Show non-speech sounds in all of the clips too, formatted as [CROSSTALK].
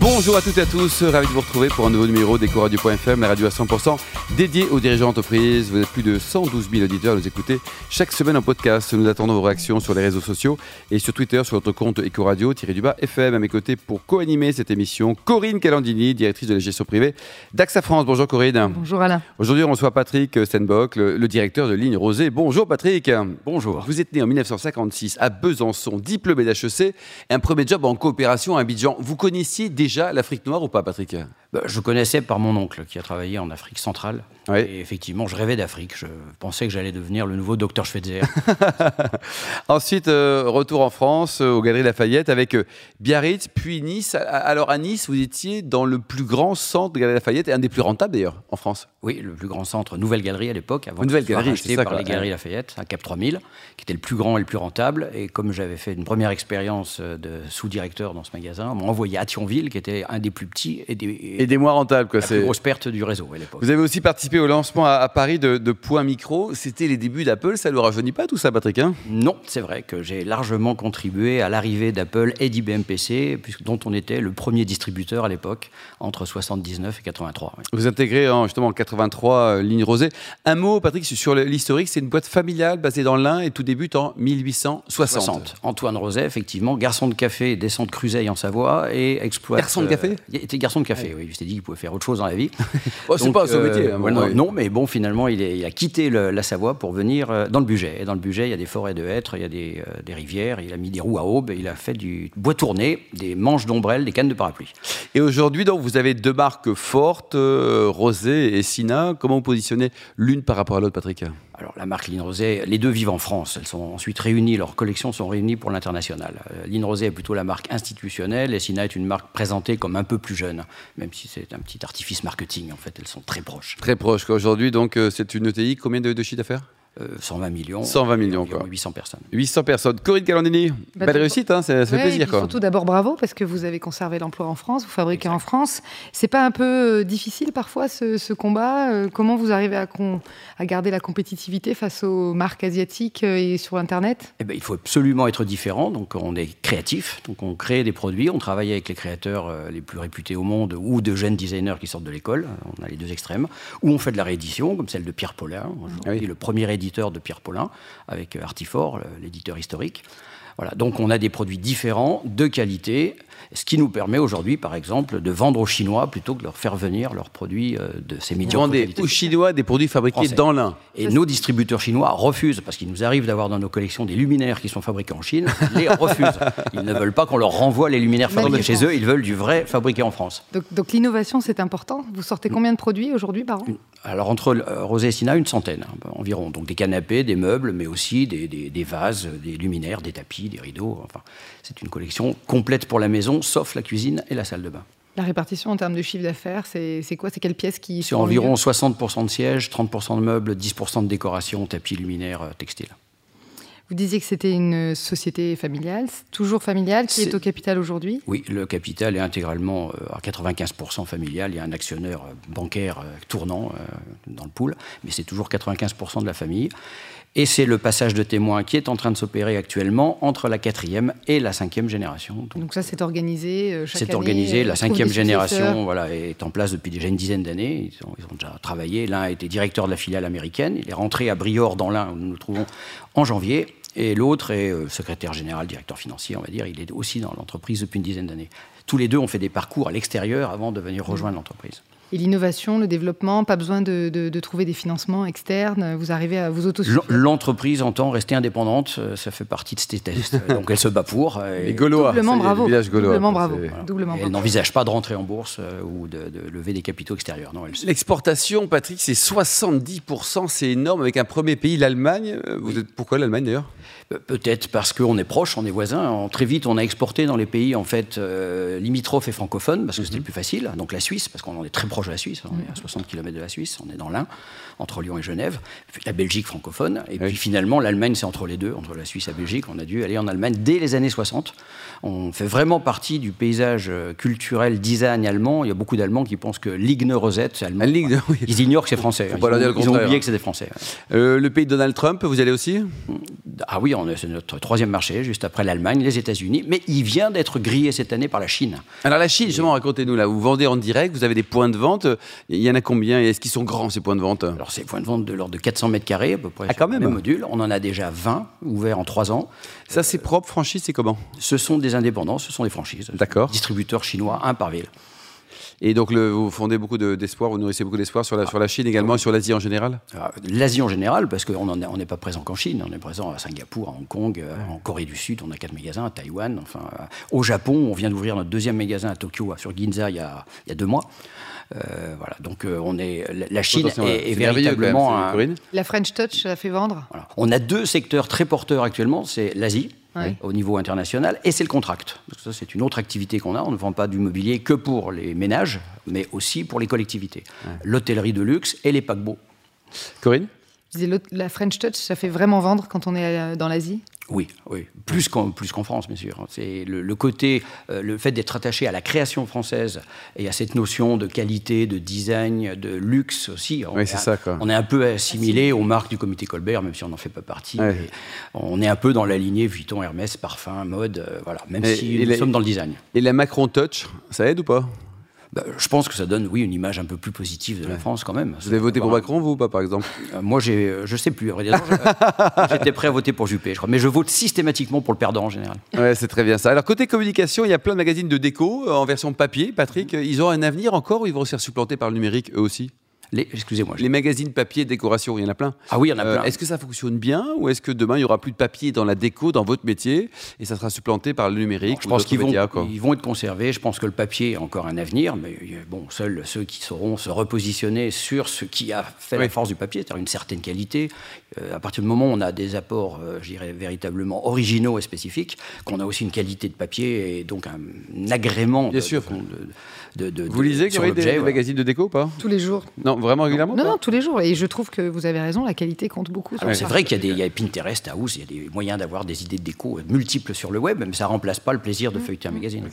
Bonjour à toutes et à tous, ravi de vous retrouver pour un nouveau numéro d'Ecoradio.fm, la radio à 100% dédiée aux dirigeants d'entreprise. Vous êtes plus de 112 000 auditeurs à nous écouter chaque semaine en podcast. Nous attendons vos réactions sur les réseaux sociaux et sur Twitter sur notre compte Ecoradio-du-bas FM. À mes côtés pour co-animer cette émission, Corinne Calandini, directrice de la gestion privée d'AXA France. Bonjour Corinne. Bonjour Alain. Aujourd'hui, on reçoit Patrick Stenbock, le, le directeur de Ligne Rosée. Bonjour Patrick. Bonjour. Vous êtes né en 1956 à Besançon, diplômé d'HEC, un premier job en coopération à Abidjan. Vous connaissiez déjà l'Afrique noire ou pas, Patrick? Bah, Je connaissais par mon oncle qui a travaillé en Afrique centrale. Oui. Et effectivement, je rêvais d'Afrique. Je pensais que j'allais devenir le nouveau docteur Schweitzer. [LAUGHS] Ensuite, euh, retour en France, euh, aux Galeries Lafayette, avec euh, Biarritz, puis Nice. Alors à Nice, vous étiez dans le plus grand centre de Galeries Lafayette, et un des plus rentables d'ailleurs, en France. Oui, le plus grand centre, Nouvelle Galerie à l'époque, avant Nouvelle Galerie, ça, par quoi. les Galeries Lafayette, à Cap 3000, qui était le plus grand et le plus rentable. Et comme j'avais fait une première expérience de sous-directeur dans ce magasin, on m'a envoyé à Thionville, qui était un des plus petits et des, Et des moins rentables, quoi. la plus grosse perte du réseau à l'époque. Vous avez aussi participé au lancement à, à Paris de, de Point Micro. C'était les débuts d'Apple. Ça ne nous rajeunit pas tout ça, Patrick hein? Non, c'est vrai que j'ai largement contribué à l'arrivée d'Apple et d'IBM PC, dont on était le premier distributeur à l'époque, entre 79 et 83. oui. Vous intégrez en, justement en 83 euh, Ligne Rosée. Un mot, Patrick, sur le- l'historique. C'est une boîte familiale basée dans l'Ain et tout débute en 1860. 60. Antoine Roset, effectivement, garçon de café, descend de Cruseille en Savoie et exploite. Garçon de café? Il était garçon de café, oui. Il s'était dit qu'il pouvait faire autre chose dans la vie. [LAUGHS] Oh, c'est pas son euh, métier, hein, voilà, ouais. Non, mais bon, finalement, il, est- il a quitté le- la Savoie pour venir euh, dans le budget. Et dans le budget, il y a des forêts de hêtres, il y a des, euh, des rivières, il a mis des roues à aube, il a fait du bois tourné, des manches d'ombrelle, des cannes de parapluie. Et aujourd'hui, donc, vous avez deux marques fortes, Rosé et Sina. Comment vous positionnez l'une par rapport à l'autre, Patrick? Alors, la marque Line Rosé, les deux vivent en France. Elles sont ensuite réunies, leurs collections sont réunies pour l'international. Euh, Line Rosé est plutôt la marque institutionnelle et Sina est une marque présentée comme un peu plus jeune, même si c'est un petit artifice marketing. En fait, elles sont très proches. Très proche. quoi. Aujourd'hui, donc, euh, c'est une ETI. Combien de, de chiffre d'affaires? 120 millions. 120 millions, et quoi. 800 personnes. 800 personnes. Corinne Calandini, Bah, belle réussite, hein, ça, ça fait Ouais, et plaisir. puis Quoi. surtout d'abord bravo parce que vous avez conservé l'emploi en France, vous fabriquez en France. C'est pas un peu euh, difficile parfois ce, ce combat Euh, Comment vous arrivez à, con- à garder la compétitivité face aux marques asiatiques euh, et sur Internet? Eh ben, il faut absolument être différent. Donc, on est créatif. Donc, on crée des produits. On travaille avec les créateurs euh, les plus réputés au monde ou de jeunes designers qui sortent de l'école. On a les deux extrêmes. Ou on fait de la réédition, comme celle de Pierre Paulin. Aujourd'hui, Ah oui. le premier éditeur de Pierre Paulin, avec euh, Artifort, l'éditeur historique. Voilà. Donc, on a des produits différents, de qualité, ce qui nous permet aujourd'hui, par exemple, de vendre aux Chinois plutôt que de leur faire venir leurs produits euh, de ces Vous médiocres vendez aux Chinois des produits fabriqués Français. dans l'Ain. Et nos distributeurs chinois refusent, parce qu'il nous arrive d'avoir dans nos collections des luminaires qui sont fabriqués en Chine, ils [LAUGHS] les refusent. Ils ne veulent pas qu'on leur renvoie les luminaires fabriqués chez eux, ils veulent du vrai fabriqué en France. Donc, donc l'innovation c'est important. Vous sortez combien de produits aujourd'hui par an Alors entre euh, Rosé et Sina, une centaine hein, environ. Donc des canapés, des meubles, mais aussi des, des- des vases, des luminaires, des tapis, des rideaux. Enfin, c'est une collection complète pour la maison, sauf la cuisine et la salle de bain. La répartition en termes de chiffre d'affaires, c'est quoi? C'est quelles pièces qui C'est environ mieux? 60% de sièges, 30% de meubles, 10% de décoration, tapis, luminaires, euh, textiles. Vous disiez que c'était une société familiale, toujours familiale, qui est, au capital aujourd'hui? Oui, le capital est intégralement euh, à 95% familial. Il y a un actionnaire euh, bancaire euh, tournant euh, dans le pool, mais c'est toujours 95% de la famille. Et c'est le passage de témoin qui est en train de s'opérer actuellement entre la quatrième et la cinquième génération. Donc, Donc ça, c'est organisé chaque c'est organisé. La cinquième génération voilà, est en place depuis déjà une dizaine d'années. Ils ont, ils ont déjà travaillé. L'un a été directeur de la filiale américaine. Il est rentré à Briord dans l'un où nous nous trouvons en janvier. Et l'autre est euh, secrétaire général, directeur financier, on va dire. Il est aussi dans l'entreprise depuis une dizaine d'années. Tous les deux ont fait des parcours à l'extérieur avant de venir rejoindre l'entreprise. Et l'innovation, le développement, pas besoin de, de- de trouver des financements externes. Vous arrivez à vous autosuffire. L'entreprise entend rester indépendante, euh, ça fait partie de ses tests. [LAUGHS] Donc elle se bat pour. euh, et- Gaulois. Doublement bravo. Le village gaulois. Doublement bravo. Doublement elle n'envisage pas de rentrer en bourse euh, ou de, de lever des capitaux extérieurs. Non, elle se- L'exportation, Patrick, c'est 70%, c'est énorme, avec un premier pays, l'Allemagne. Vous êtes pourquoi l'Allemagne d'ailleurs? Peut-être parce qu'on est proche, on est voisins. Très vite, on a exporté dans les pays en fait euh, limitrophes et francophones parce que c'était mhm. plus facile. Donc la Suisse, parce qu'on est très proche de la Suisse. On est à 60 km de la Suisse. On est dans l'Ain, entre Lyon et Genève. Puis la Belgique francophone. Et puis finalement, l'Allemagne, c'est entre les deux, entre la Suisse et la Belgique. On a dû aller en Allemagne dès les années 60. On fait vraiment partie du paysage euh, culturel design allemand. Il y a beaucoup d'Allemands qui pensent que Ligne Rosette, c'est allemand. Ils ignorent que c'est français. Ils, ont, oublié que c'était français. Euh, le pays de Donald Trump, vous y allez aussi? Ah oui, c'est notre troisième marché, juste après l'Allemagne, les États-Unis, mais il vient d'être grillé cette année par la Chine. Alors la Chine, justement, racontez-nous là, vous vendez en direct, vous avez des points de vente, il y en a combien Est-ce qu'ils sont grands ces points de vente? Alors ces points de vente de l'ordre de 400 mètres carrés à peu près. Ah quand même. Module. On en a déjà 20 ouverts en 3 ans. Ça c'est propre, franchise, c'est comment? Ce sont des indépendants, ce sont des franchises. D'accord. Distributeurs chinois, un par ville. Et donc, le, vous fondez beaucoup d'espoir, vous nourrissez beaucoup d'espoir sur la, sur la Chine également et sur l'Asie en général? Ah, L'Asie en général, parce qu'on n'est pas présent qu'en Chine, on est présent à Singapour, à Hong Kong, euh, en Corée du Sud, on a quatre magasins, à Taïwan, enfin, euh, au Japon, on vient d'ouvrir notre deuxième magasin à Tokyo, sur Ginza, il y a, il y a deux mois. Euh, voilà, donc on est, la Chine est, véritablement. La French Touch, ça fait vendre On a deux secteurs très porteurs actuellement c'est l'Asie, au niveau international, et c'est le contract. ça, c'est une autre activité qu'on a. On ne vend pas du mobilier que pour les ménages, mais aussi pour les collectivités. L'hôtellerie de luxe et les paquebots. Corinne? La French Touch, ça fait vraiment vendre quand on est euh, dans l'Asie oui, oui, plus qu'en plus qu'en France, bien sûr. C'est le, côté, euh, le fait d'être attaché à la création française et à cette notion de qualité, de design, de luxe aussi. On, oui, c'est ça, quoi. on est un peu assimilé aux marques du Comité Colbert, même si on n'en fait pas partie. On est un peu dans la lignée Vuitton, Hermès, parfum, mode, euh, voilà. Même si nous sommes dans le design. Et la Macron Touch, ça aide ou pas? Bah, je pense que ça donne, oui, une image un peu plus positive de la France quand même. Vous avez voté pour Macron, vous, pas par exemple? euh, Moi, j'ai, euh, je sais plus. [LAUGHS] J'étais prêt à voter pour Juppé, je crois. Mais je vote systématiquement pour le perdant en général. Ouais, c'est très bien ça. Alors, côté communication, il y a plein de magazines de déco euh, en version papier. Patrick, ils ont un avenir encore ou ils vont se faire supplanter par le numérique eux aussi? Les, excusez-moi. Les magazines papier décoration, il y en a plein. Ah oui, il y en a plein. est-ce que ça fonctionne bien ou est-ce que demain il y aura plus de papier dans la déco, dans votre métier, et ça sera supplanté par le numérique Je pense qu'ils vont, ils vont être conservés. Je pense que le papier a encore un avenir, mais bon, seuls ceux qui sauront se repositionner sur ce qui a fait la force du papier, c'est-à-dire une certaine qualité. Euh, à partir du moment où on a des apports, euh, je dirais, véritablement originaux et spécifiques, qu'on a aussi une qualité de papier et donc un, agrément. Bien sûr. De, de, vous lisez sur des magazines de déco ou pas? Tous les jours. Non, vraiment régulièrement Non, non, tous les jours. Et je trouve que vous avez raison, la qualité compte beaucoup. c'est vrai qu'il y a Pinterest, House, il y a des moyens d'avoir des idées de déco multiples sur le web, mais ça ne remplace pas le plaisir de mmh. feuilleter un magazine.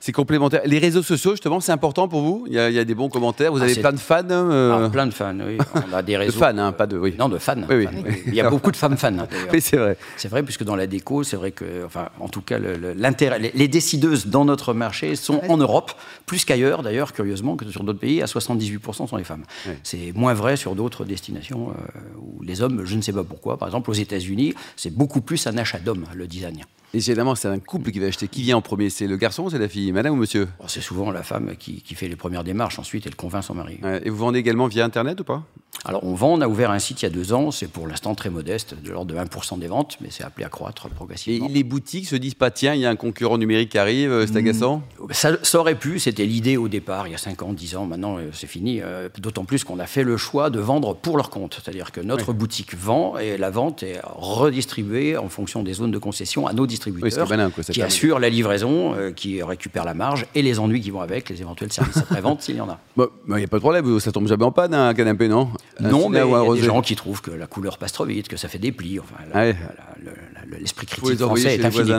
C'est complémentaire. Les réseaux sociaux, justement, c'est important pour vous? Il y, a, des bons commentaires. Vous ah, avez plein de fans euh ah, Plein de fans, oui. On a des [LAUGHS] réseaux. de fans, hein, pas de. Oui. Non, de fans. Oui, Il y a [LAUGHS] beaucoup de femmes fans. Oui, c'est vrai. C'est vrai, puisque dans la déco, c'est vrai que, enfin, en tout cas, l'intérêt, les, décideuses dans notre marché sont en Europe, plus qu'ailleurs, d'ailleurs, curieusement, que sur d'autres pays, à 78% sont les femmes. C'est moins vrai sur d'autres destinations euh, où les hommes, je ne sais pas pourquoi. Par exemple, aux États-Unis, c'est beaucoup plus un achat d'hommes, le design. Généralement, c'est un couple qui va acheter. Qui vient en premier C'est le garçon c'est la fille Madame ou monsieur? C'est souvent la femme qui, fait les premières démarches. Ensuite, elle convainc son mari. et vous vendez également via Internet ou pas? Alors, on vend. On a ouvert un site il y a deux ans. C'est pour l'instant très modeste, de l'ordre de 1% des ventes, mais c'est appelé à croître progressivement. Et les boutiques se disent pas tiens, il y a un concurrent numérique qui arrive, euh, c'est hmm. agaçant? Ça, aurait pu. C'était l'idée au départ, il y a 5 ans, 10 ans. Maintenant, euh, c'est fini. Euh, d'autant plus qu'on a fait le choix de vendre pour leur compte. C'est-à-dire que notre boutique vend et la vente est redistribuée en fonction des zones de concession à nos distributeurs qui assure la livraison, euh, qui récupère la marge et les ennuis qui vont avec, les éventuels services après-vente s'il y en a. [LAUGHS] Il bah, n'y a pas de problème, ça tombe jamais en panne un canapé, non? Non, mais il y a des gens qui trouvent que la couleur passe trop vite, que ça fait des plis. Enfin, l'esprit critique français est infini.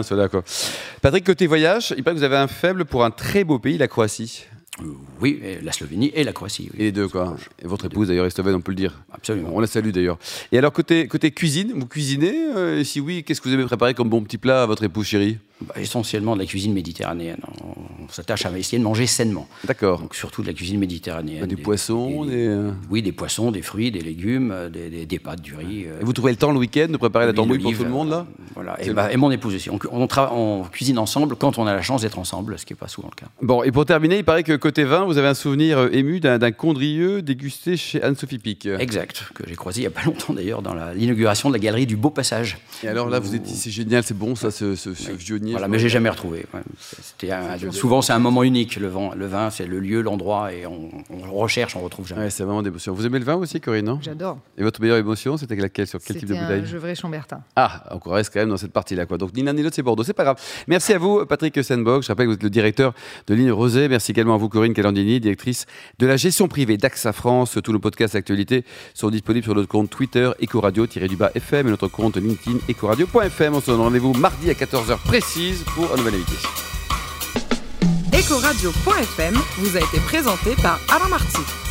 Patrick, côté voyage, il paraît que vous avez un faible pour un très beau pays, la Croatie. Euh, oui, la Slovénie et la Croatie. Et les deux, quoi. Et votre épouse, d'ailleurs, est slovène, on peut le dire. Absolument. On la salue, d'ailleurs. Et alors, côté, côté cuisine, vous cuisinez euh, Et si oui, qu'est-ce que vous aimez préparer comme bon petit plat à votre épouse chérie? Bah, essentiellement de la cuisine méditerranéenne. On s'attache à essayer de manger sainement. D'accord. Donc surtout de la cuisine méditerranéenne. Bah, des, poissons des, euh, Oui, des poissons, des fruits, des légumes, euh, des, pâtes, du riz. Et vous trouvez le temps le week-end de préparer la tambouille pour tout le monde là Voilà. Et, mon épouse aussi. On, on, cuisine ensemble quand on a la chance d'être ensemble, ce qui n'est pas souvent le cas. Bon, et pour terminer, il paraît que côté vin, vous avez un souvenir euh, ému d'un condrieux dégusté chez Anne-Sophie Pic. Exact, que j'ai croisé il n'y a pas [LAUGHS] longtemps d'ailleurs dans l'inauguration de la galerie du Beau Passage. Et alors là, vous êtes dit, c'est génial, c'est bon ça, ce, ce, signé. Voilà, mais j'ai jamais retrouvé. Ouais. C'était un- souvent, c'est un moment unique. Le vin, le vin c'est le lieu, l'endroit, et on, on recherche, on retrouve jamais. Ouais, c'est vraiment d'émotion. Vous aimez le vin aussi, Corinne, non? J'adore. Et votre meilleure émotion, c'était laquelle? Sur quel type de C'était bouteille? Gevrey Chambertin. Ah, on reste quand même dans cette partie-là. Quoi. Donc ni l'un ni l'autre, c'est Bordeaux. C'est pas grave. Merci à vous, Patrick Senbog. Je rappelle que vous êtes le directeur de Ligne Rosé. Merci également à vous, Corinne Calandini, directrice de la gestion privée d'AXA France. Tous nos podcasts actualités sont disponibles sur notre compte Twitter, Ecoradio-du-bas FM et notre compte LinkedIn, Ecoradio.fm. On se donne rendez-vous mardi à 14h pour un nouvel invité. Ecoradio.fm vous a été présenté par Alain Marty.